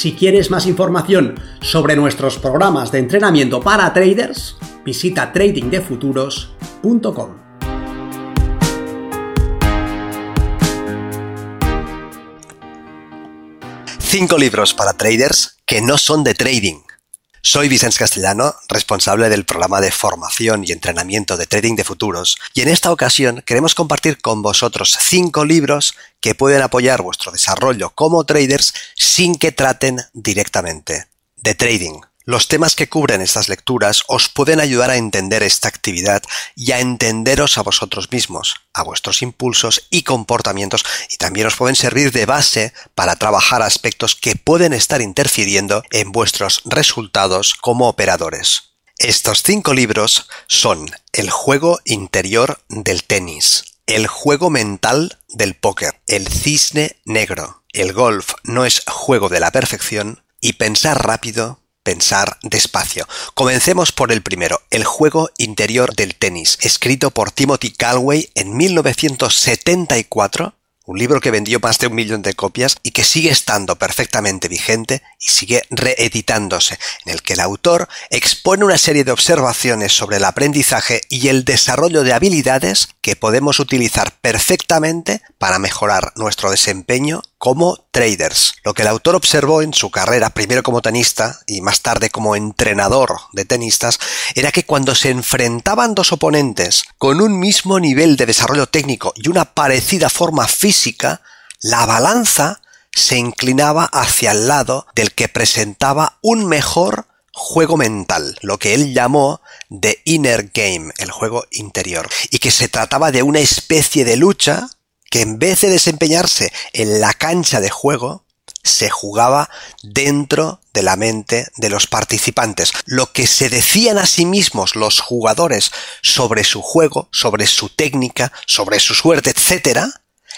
Si quieres más información sobre nuestros programas de entrenamiento para traders, visita tradingdefuturos.com. Cinco libros para traders que no son de trading. Soy Vicente Castellano, responsable del programa de formación y entrenamiento de trading de futuros, y en esta ocasión queremos compartir con vosotros cinco libros que pueden apoyar vuestro desarrollo como traders sin que traten directamente de trading. Los temas que cubren estas lecturas os pueden ayudar a entender esta actividad y a entenderos a vosotros mismos, a vuestros impulsos y comportamientos y también os pueden servir de base para trabajar aspectos que pueden estar interfiriendo en vuestros resultados como operadores. Estos cinco libros son El juego interior del tenis, El juego mental del póker, El cisne negro, El golf no es juego de la perfección y Pensar rápido pensar despacio. Comencemos por el primero, El juego interior del tenis, escrito por Timothy Calway en 1974 un libro que vendió más de un millón de copias y que sigue estando perfectamente vigente y sigue reeditándose, en el que el autor expone una serie de observaciones sobre el aprendizaje y el desarrollo de habilidades que podemos utilizar perfectamente para mejorar nuestro desempeño como traders. Lo que el autor observó en su carrera, primero como tenista y más tarde como entrenador de tenistas, era que cuando se enfrentaban dos oponentes con un mismo nivel de desarrollo técnico y una parecida forma física, la balanza se inclinaba hacia el lado del que presentaba un mejor juego mental, lo que él llamó The Inner Game, el juego interior, y que se trataba de una especie de lucha que en vez de desempeñarse en la cancha de juego, se jugaba dentro de la mente de los participantes. Lo que se decían a sí mismos los jugadores sobre su juego, sobre su técnica, sobre su suerte, etc.,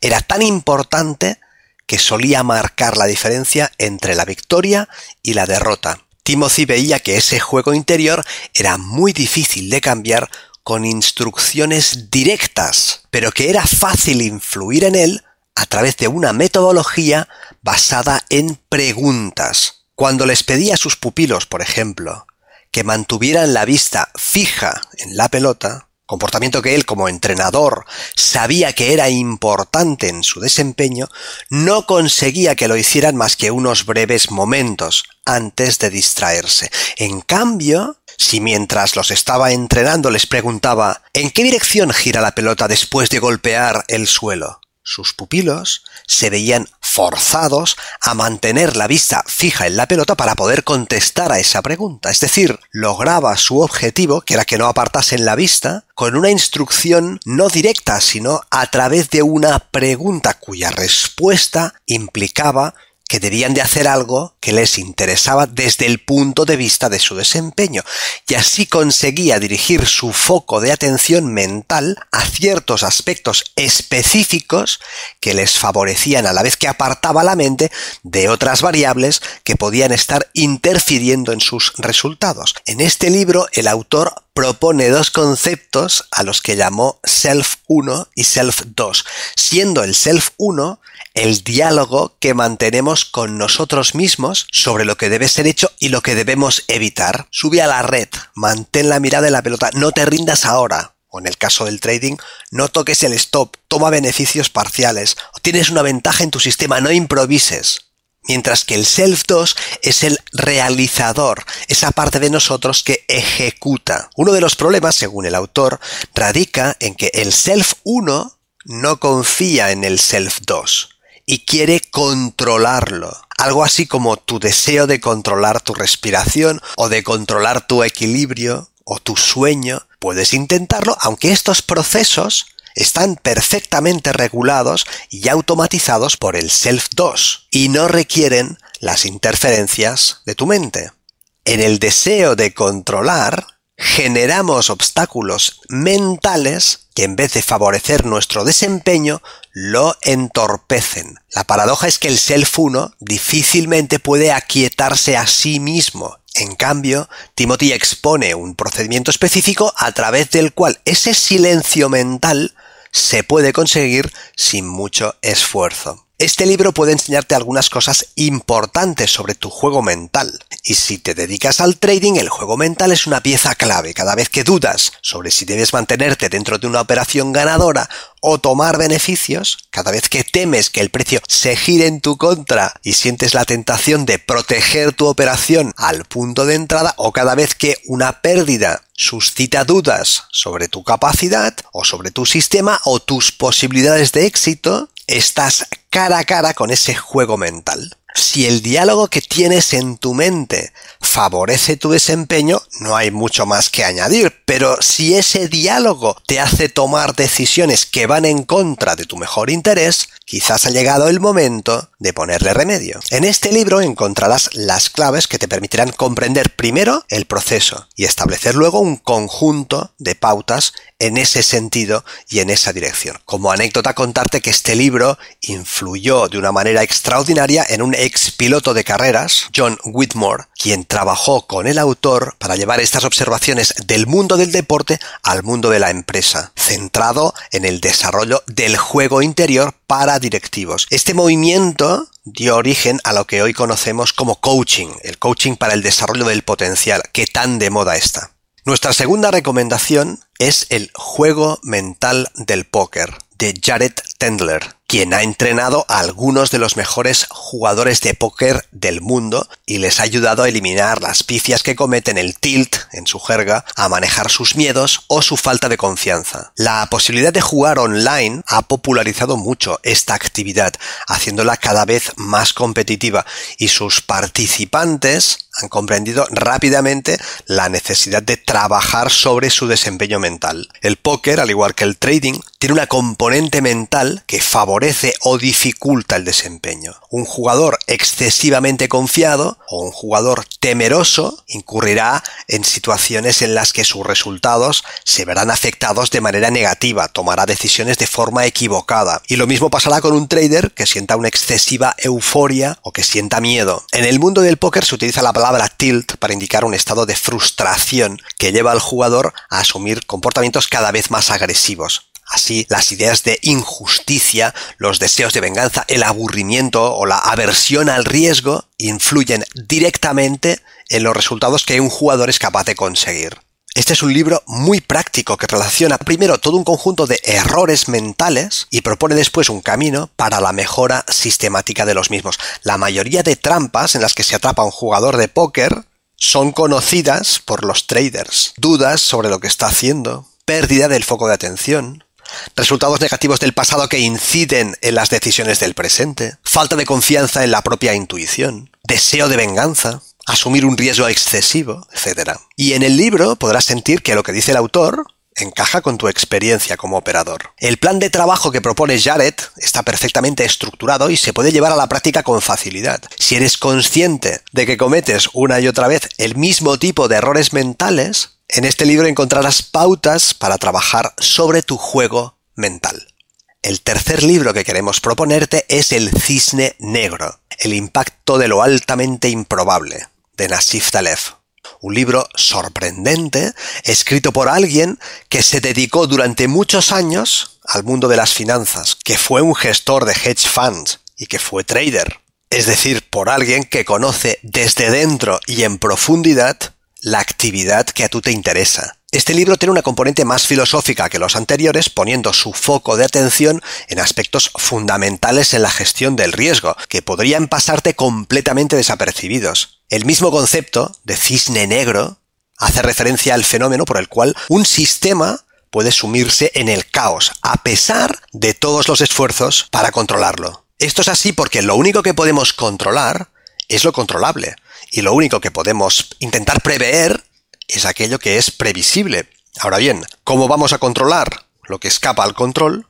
era tan importante que solía marcar la diferencia entre la victoria y la derrota. Timothy veía que ese juego interior era muy difícil de cambiar con instrucciones directas, pero que era fácil influir en él a través de una metodología basada en preguntas. Cuando les pedía a sus pupilos, por ejemplo, que mantuvieran la vista fija en la pelota, comportamiento que él como entrenador sabía que era importante en su desempeño, no conseguía que lo hicieran más que unos breves momentos antes de distraerse. En cambio, si mientras los estaba entrenando les preguntaba ¿en qué dirección gira la pelota después de golpear el suelo? Sus pupilos se veían forzados a mantener la vista fija en la pelota para poder contestar a esa pregunta. Es decir, lograba su objetivo, que era que no apartasen la vista, con una instrucción no directa, sino a través de una pregunta cuya respuesta implicaba que debían de hacer algo que les interesaba desde el punto de vista de su desempeño, y así conseguía dirigir su foco de atención mental a ciertos aspectos específicos que les favorecían a la vez que apartaba la mente de otras variables que podían estar interfiriendo en sus resultados. En este libro el autor propone dos conceptos a los que llamó Self 1 y Self 2, siendo el Self 1 el diálogo que mantenemos con nosotros mismos sobre lo que debe ser hecho y lo que debemos evitar. Sube a la red, mantén la mirada en la pelota, no te rindas ahora. O en el caso del trading, no toques el stop, toma beneficios parciales, o tienes una ventaja en tu sistema, no improvises. Mientras que el self 2 es el realizador, esa parte de nosotros que ejecuta. Uno de los problemas, según el autor, radica en que el self 1 no confía en el self 2 y quiere controlarlo. Algo así como tu deseo de controlar tu respiración o de controlar tu equilibrio o tu sueño. Puedes intentarlo, aunque estos procesos están perfectamente regulados y automatizados por el Self-DOS y no requieren las interferencias de tu mente. En el deseo de controlar, generamos obstáculos mentales que en vez de favorecer nuestro desempeño, lo entorpecen. La paradoja es que el Self 1 difícilmente puede aquietarse a sí mismo. En cambio, Timothy expone un procedimiento específico a través del cual ese silencio mental se puede conseguir sin mucho esfuerzo. Este libro puede enseñarte algunas cosas importantes sobre tu juego mental. Y si te dedicas al trading, el juego mental es una pieza clave. Cada vez que dudas sobre si debes mantenerte dentro de una operación ganadora o tomar beneficios, cada vez que temes que el precio se gire en tu contra y sientes la tentación de proteger tu operación al punto de entrada, o cada vez que una pérdida suscita dudas sobre tu capacidad o sobre tu sistema o tus posibilidades de éxito, estás cara a cara con ese juego mental. Si el diálogo que tienes en tu mente favorece tu desempeño, no hay mucho más que añadir, pero si ese diálogo te hace tomar decisiones que van en contra de tu mejor interés, quizás ha llegado el momento de ponerle remedio. En este libro encontrarás las claves que te permitirán comprender primero el proceso y establecer luego un conjunto de pautas en ese sentido y en esa dirección. Como anécdota contarte que este libro influyó de una manera extraordinaria en un ex piloto de carreras, John Whitmore, quien trabajó con el autor para llevar estas observaciones del mundo del deporte al mundo de la empresa, centrado en el desarrollo del juego interior para directivos. Este movimiento dio origen a lo que hoy conocemos como coaching, el coaching para el desarrollo del potencial, que tan de moda está. Nuestra segunda recomendación es el juego mental del póker de Jared Tendler quien ha entrenado a algunos de los mejores jugadores de póker del mundo y les ha ayudado a eliminar las pifias que cometen el tilt, en su jerga, a manejar sus miedos o su falta de confianza. La posibilidad de jugar online ha popularizado mucho esta actividad, haciéndola cada vez más competitiva y sus participantes han comprendido rápidamente la necesidad de trabajar sobre su desempeño mental. El póker, al igual que el trading, tiene una componente mental que favorece o dificulta el desempeño. Un jugador excesivamente confiado o un jugador temeroso incurrirá en situaciones en las que sus resultados se verán afectados de manera negativa, tomará decisiones de forma equivocada. Y lo mismo pasará con un trader que sienta una excesiva euforia o que sienta miedo. En el mundo del póker se utiliza la palabra tilt para indicar un estado de frustración que lleva al jugador a asumir comportamientos cada vez más agresivos. Así, las ideas de injusticia, los deseos de venganza, el aburrimiento o la aversión al riesgo influyen directamente en los resultados que un jugador es capaz de conseguir. Este es un libro muy práctico que relaciona primero todo un conjunto de errores mentales y propone después un camino para la mejora sistemática de los mismos. La mayoría de trampas en las que se atrapa un jugador de póker son conocidas por los traders. Dudas sobre lo que está haciendo, pérdida del foco de atención, resultados negativos del pasado que inciden en las decisiones del presente, falta de confianza en la propia intuición, deseo de venganza, asumir un riesgo excesivo, etc. Y en el libro podrás sentir que lo que dice el autor encaja con tu experiencia como operador. El plan de trabajo que propone Jared está perfectamente estructurado y se puede llevar a la práctica con facilidad. Si eres consciente de que cometes una y otra vez el mismo tipo de errores mentales, en este libro encontrarás pautas para trabajar sobre tu juego mental. El tercer libro que queremos proponerte es El Cisne Negro, el impacto de lo altamente improbable, de Nassif Taleb. Un libro sorprendente, escrito por alguien que se dedicó durante muchos años al mundo de las finanzas, que fue un gestor de hedge funds y que fue trader. Es decir, por alguien que conoce desde dentro y en profundidad la actividad que a tú te interesa. Este libro tiene una componente más filosófica que los anteriores, poniendo su foco de atención en aspectos fundamentales en la gestión del riesgo, que podrían pasarte completamente desapercibidos. El mismo concepto de cisne negro hace referencia al fenómeno por el cual un sistema puede sumirse en el caos, a pesar de todos los esfuerzos para controlarlo. Esto es así porque lo único que podemos controlar es lo controlable. Y lo único que podemos intentar prever es aquello que es previsible. Ahora bien, ¿cómo vamos a controlar lo que escapa al control,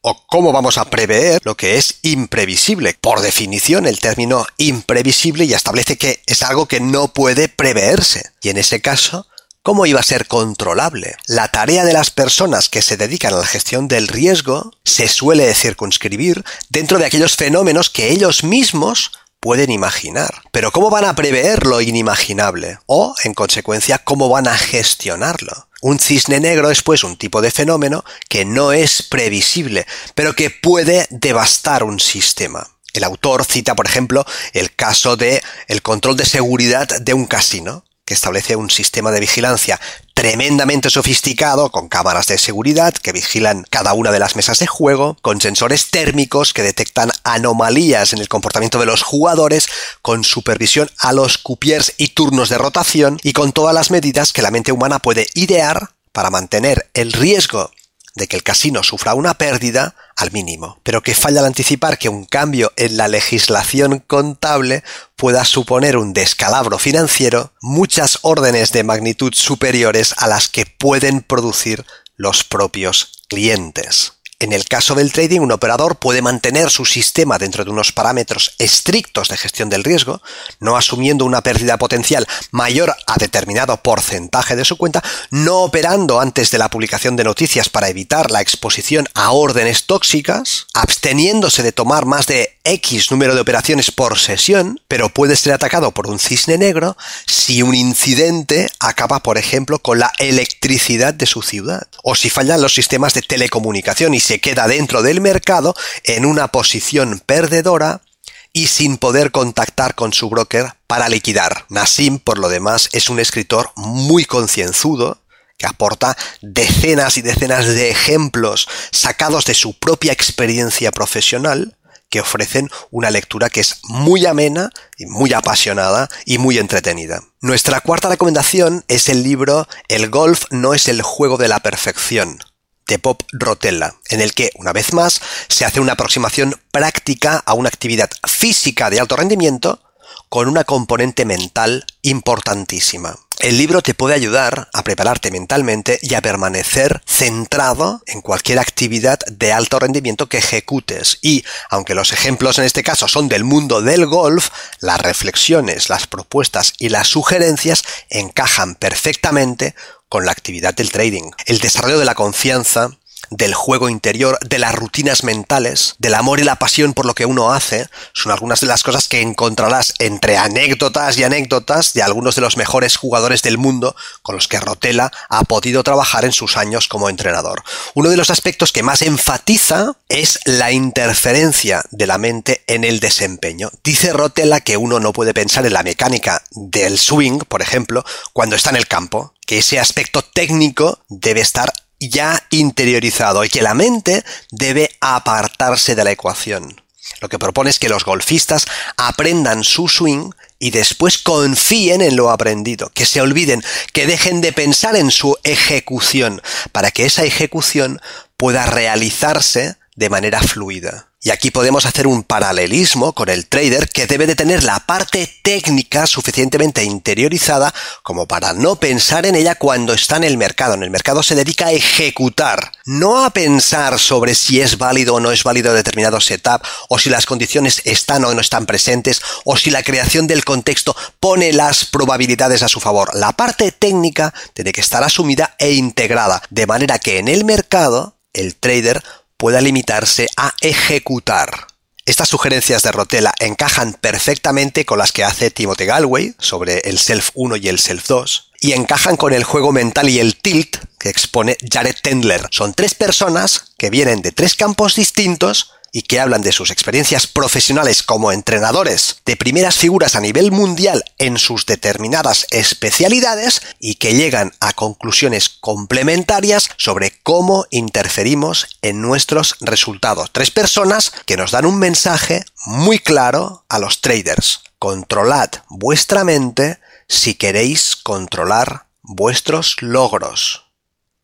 o cómo vamos a prever lo que es imprevisible. Por definición, el término imprevisible ya establece que es algo que no puede preverse. Y en ese caso, ¿cómo iba a ser controlable? La tarea de las personas que se dedican a la gestión del riesgo se suele circunscribir dentro de aquellos fenómenos que ellos mismos pueden imaginar. Pero ¿cómo van a prever lo inimaginable? O, en consecuencia, ¿cómo van a gestionarlo? Un cisne negro es pues un tipo de fenómeno que no es previsible, pero que puede devastar un sistema. El autor cita, por ejemplo, el caso de el control de seguridad de un casino que establece un sistema de vigilancia tremendamente sofisticado, con cámaras de seguridad que vigilan cada una de las mesas de juego, con sensores térmicos que detectan anomalías en el comportamiento de los jugadores, con supervisión a los cupiers y turnos de rotación, y con todas las medidas que la mente humana puede idear para mantener el riesgo de que el casino sufra una pérdida al mínimo, pero que falla al anticipar que un cambio en la legislación contable pueda suponer un descalabro financiero muchas órdenes de magnitud superiores a las que pueden producir los propios clientes. En el caso del trading, un operador puede mantener su sistema dentro de unos parámetros estrictos de gestión del riesgo, no asumiendo una pérdida potencial mayor a determinado porcentaje de su cuenta, no operando antes de la publicación de noticias para evitar la exposición a órdenes tóxicas, absteniéndose de tomar más de X número de operaciones por sesión, pero puede ser atacado por un cisne negro si un incidente acaba, por ejemplo, con la electricidad de su ciudad, o si fallan los sistemas de telecomunicación y se queda dentro del mercado en una posición perdedora y sin poder contactar con su broker para liquidar. Nassim, por lo demás, es un escritor muy concienzudo que aporta decenas y decenas de ejemplos sacados de su propia experiencia profesional que ofrecen una lectura que es muy amena, muy apasionada y muy entretenida. Nuestra cuarta recomendación es el libro El golf no es el juego de la perfección, de Pop Rotella, en el que, una vez más, se hace una aproximación práctica a una actividad física de alto rendimiento con una componente mental importantísima. El libro te puede ayudar a prepararte mentalmente y a permanecer centrado en cualquier actividad de alto rendimiento que ejecutes. Y, aunque los ejemplos en este caso son del mundo del golf, las reflexiones, las propuestas y las sugerencias encajan perfectamente con la actividad del trading. El desarrollo de la confianza, del juego interior, de las rutinas mentales, del amor y la pasión por lo que uno hace, son algunas de las cosas que encontrarás entre anécdotas y anécdotas de algunos de los mejores jugadores del mundo con los que Rotella ha podido trabajar en sus años como entrenador. Uno de los aspectos que más enfatiza es la interferencia de la mente en el desempeño. Dice Rotella que uno no puede pensar en la mecánica del swing, por ejemplo, cuando está en el campo, que ese aspecto técnico debe estar ya interiorizado y que la mente debe apartarse de la ecuación. Lo que propone es que los golfistas aprendan su swing y después confíen en lo aprendido, que se olviden, que dejen de pensar en su ejecución, para que esa ejecución pueda realizarse de manera fluida. Y aquí podemos hacer un paralelismo con el trader que debe de tener la parte técnica suficientemente interiorizada como para no pensar en ella cuando está en el mercado. En el mercado se dedica a ejecutar, no a pensar sobre si es válido o no es válido determinado setup, o si las condiciones están o no están presentes, o si la creación del contexto pone las probabilidades a su favor. La parte técnica tiene que estar asumida e integrada, de manera que en el mercado el trader pueda limitarse a ejecutar. Estas sugerencias de Rotella encajan perfectamente con las que hace Timothy Galway sobre el Self 1 y el Self 2 y encajan con el juego mental y el tilt que expone Jared Tendler. Son tres personas que vienen de tres campos distintos y que hablan de sus experiencias profesionales como entrenadores de primeras figuras a nivel mundial en sus determinadas especialidades y que llegan a conclusiones complementarias sobre cómo interferimos en nuestros resultados. Tres personas que nos dan un mensaje muy claro a los traders. Controlad vuestra mente si queréis controlar vuestros logros.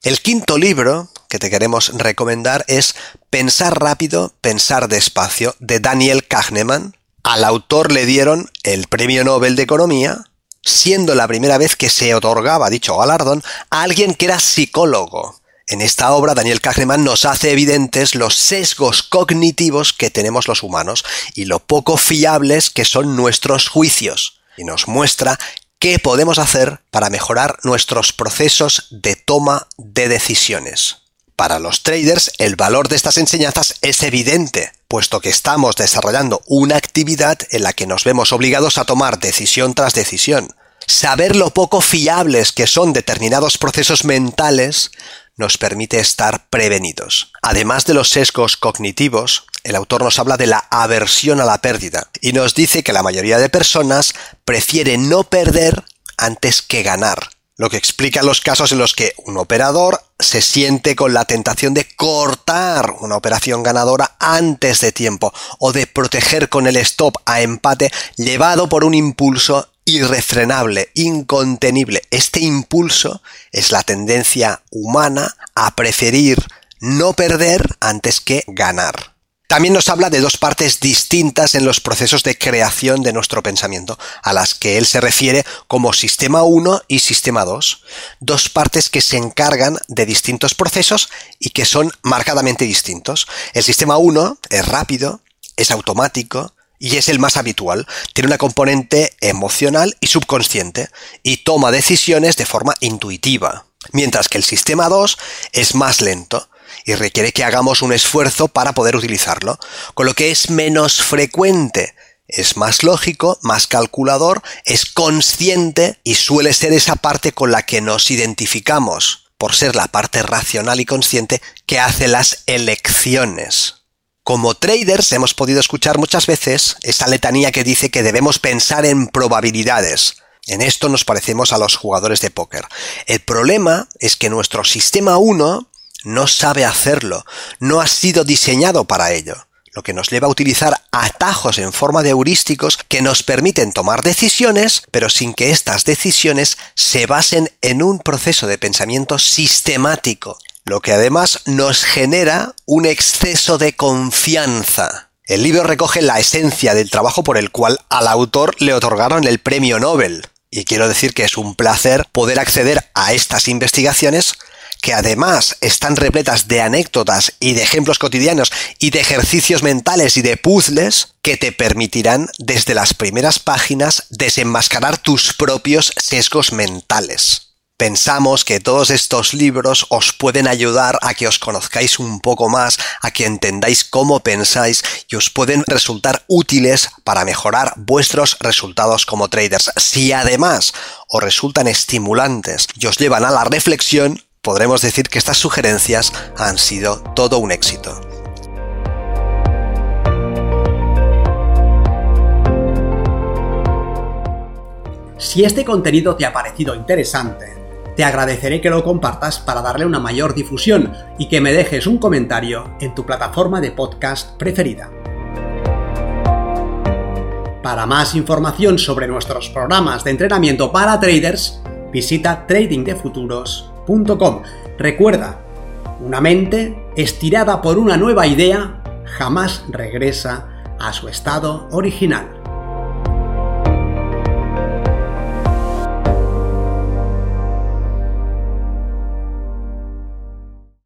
El quinto libro que te queremos recomendar es Pensar rápido, pensar despacio, de Daniel Kahneman. Al autor le dieron el Premio Nobel de Economía, siendo la primera vez que se otorgaba dicho galardón a alguien que era psicólogo. En esta obra, Daniel Kahneman nos hace evidentes los sesgos cognitivos que tenemos los humanos y lo poco fiables que son nuestros juicios, y nos muestra qué podemos hacer para mejorar nuestros procesos de toma de decisiones. Para los traders, el valor de estas enseñanzas es evidente, puesto que estamos desarrollando una actividad en la que nos vemos obligados a tomar decisión tras decisión. Saber lo poco fiables que son determinados procesos mentales nos permite estar prevenidos. Además de los sesgos cognitivos, el autor nos habla de la aversión a la pérdida y nos dice que la mayoría de personas prefiere no perder antes que ganar, lo que explica los casos en los que un operador se siente con la tentación de cortar una operación ganadora antes de tiempo o de proteger con el stop a empate llevado por un impulso irrefrenable, incontenible. Este impulso es la tendencia humana a preferir no perder antes que ganar. También nos habla de dos partes distintas en los procesos de creación de nuestro pensamiento, a las que él se refiere como sistema 1 y sistema 2, dos partes que se encargan de distintos procesos y que son marcadamente distintos. El sistema 1 es rápido, es automático, y es el más habitual. Tiene una componente emocional y subconsciente y toma decisiones de forma intuitiva. Mientras que el sistema 2 es más lento y requiere que hagamos un esfuerzo para poder utilizarlo, con lo que es menos frecuente. Es más lógico, más calculador, es consciente y suele ser esa parte con la que nos identificamos, por ser la parte racional y consciente que hace las elecciones. Como traders hemos podido escuchar muchas veces esa letanía que dice que debemos pensar en probabilidades. En esto nos parecemos a los jugadores de póker. El problema es que nuestro sistema 1 no sabe hacerlo, no ha sido diseñado para ello, lo que nos lleva a utilizar atajos en forma de heurísticos que nos permiten tomar decisiones, pero sin que estas decisiones se basen en un proceso de pensamiento sistemático, lo que además nos genera un exceso de confianza. El libro recoge la esencia del trabajo por el cual al autor le otorgaron el premio Nobel. Y quiero decir que es un placer poder acceder a estas investigaciones que además están repletas de anécdotas y de ejemplos cotidianos y de ejercicios mentales y de puzzles que te permitirán desde las primeras páginas desenmascarar tus propios sesgos mentales. Pensamos que todos estos libros os pueden ayudar a que os conozcáis un poco más, a que entendáis cómo pensáis y os pueden resultar útiles para mejorar vuestros resultados como traders. Si además os resultan estimulantes y os llevan a la reflexión, podremos decir que estas sugerencias han sido todo un éxito. Si este contenido te ha parecido interesante, te agradeceré que lo compartas para darle una mayor difusión y que me dejes un comentario en tu plataforma de podcast preferida. Para más información sobre nuestros programas de entrenamiento para traders, visita tradingdefuturos.com. Recuerda, una mente estirada por una nueva idea jamás regresa a su estado original.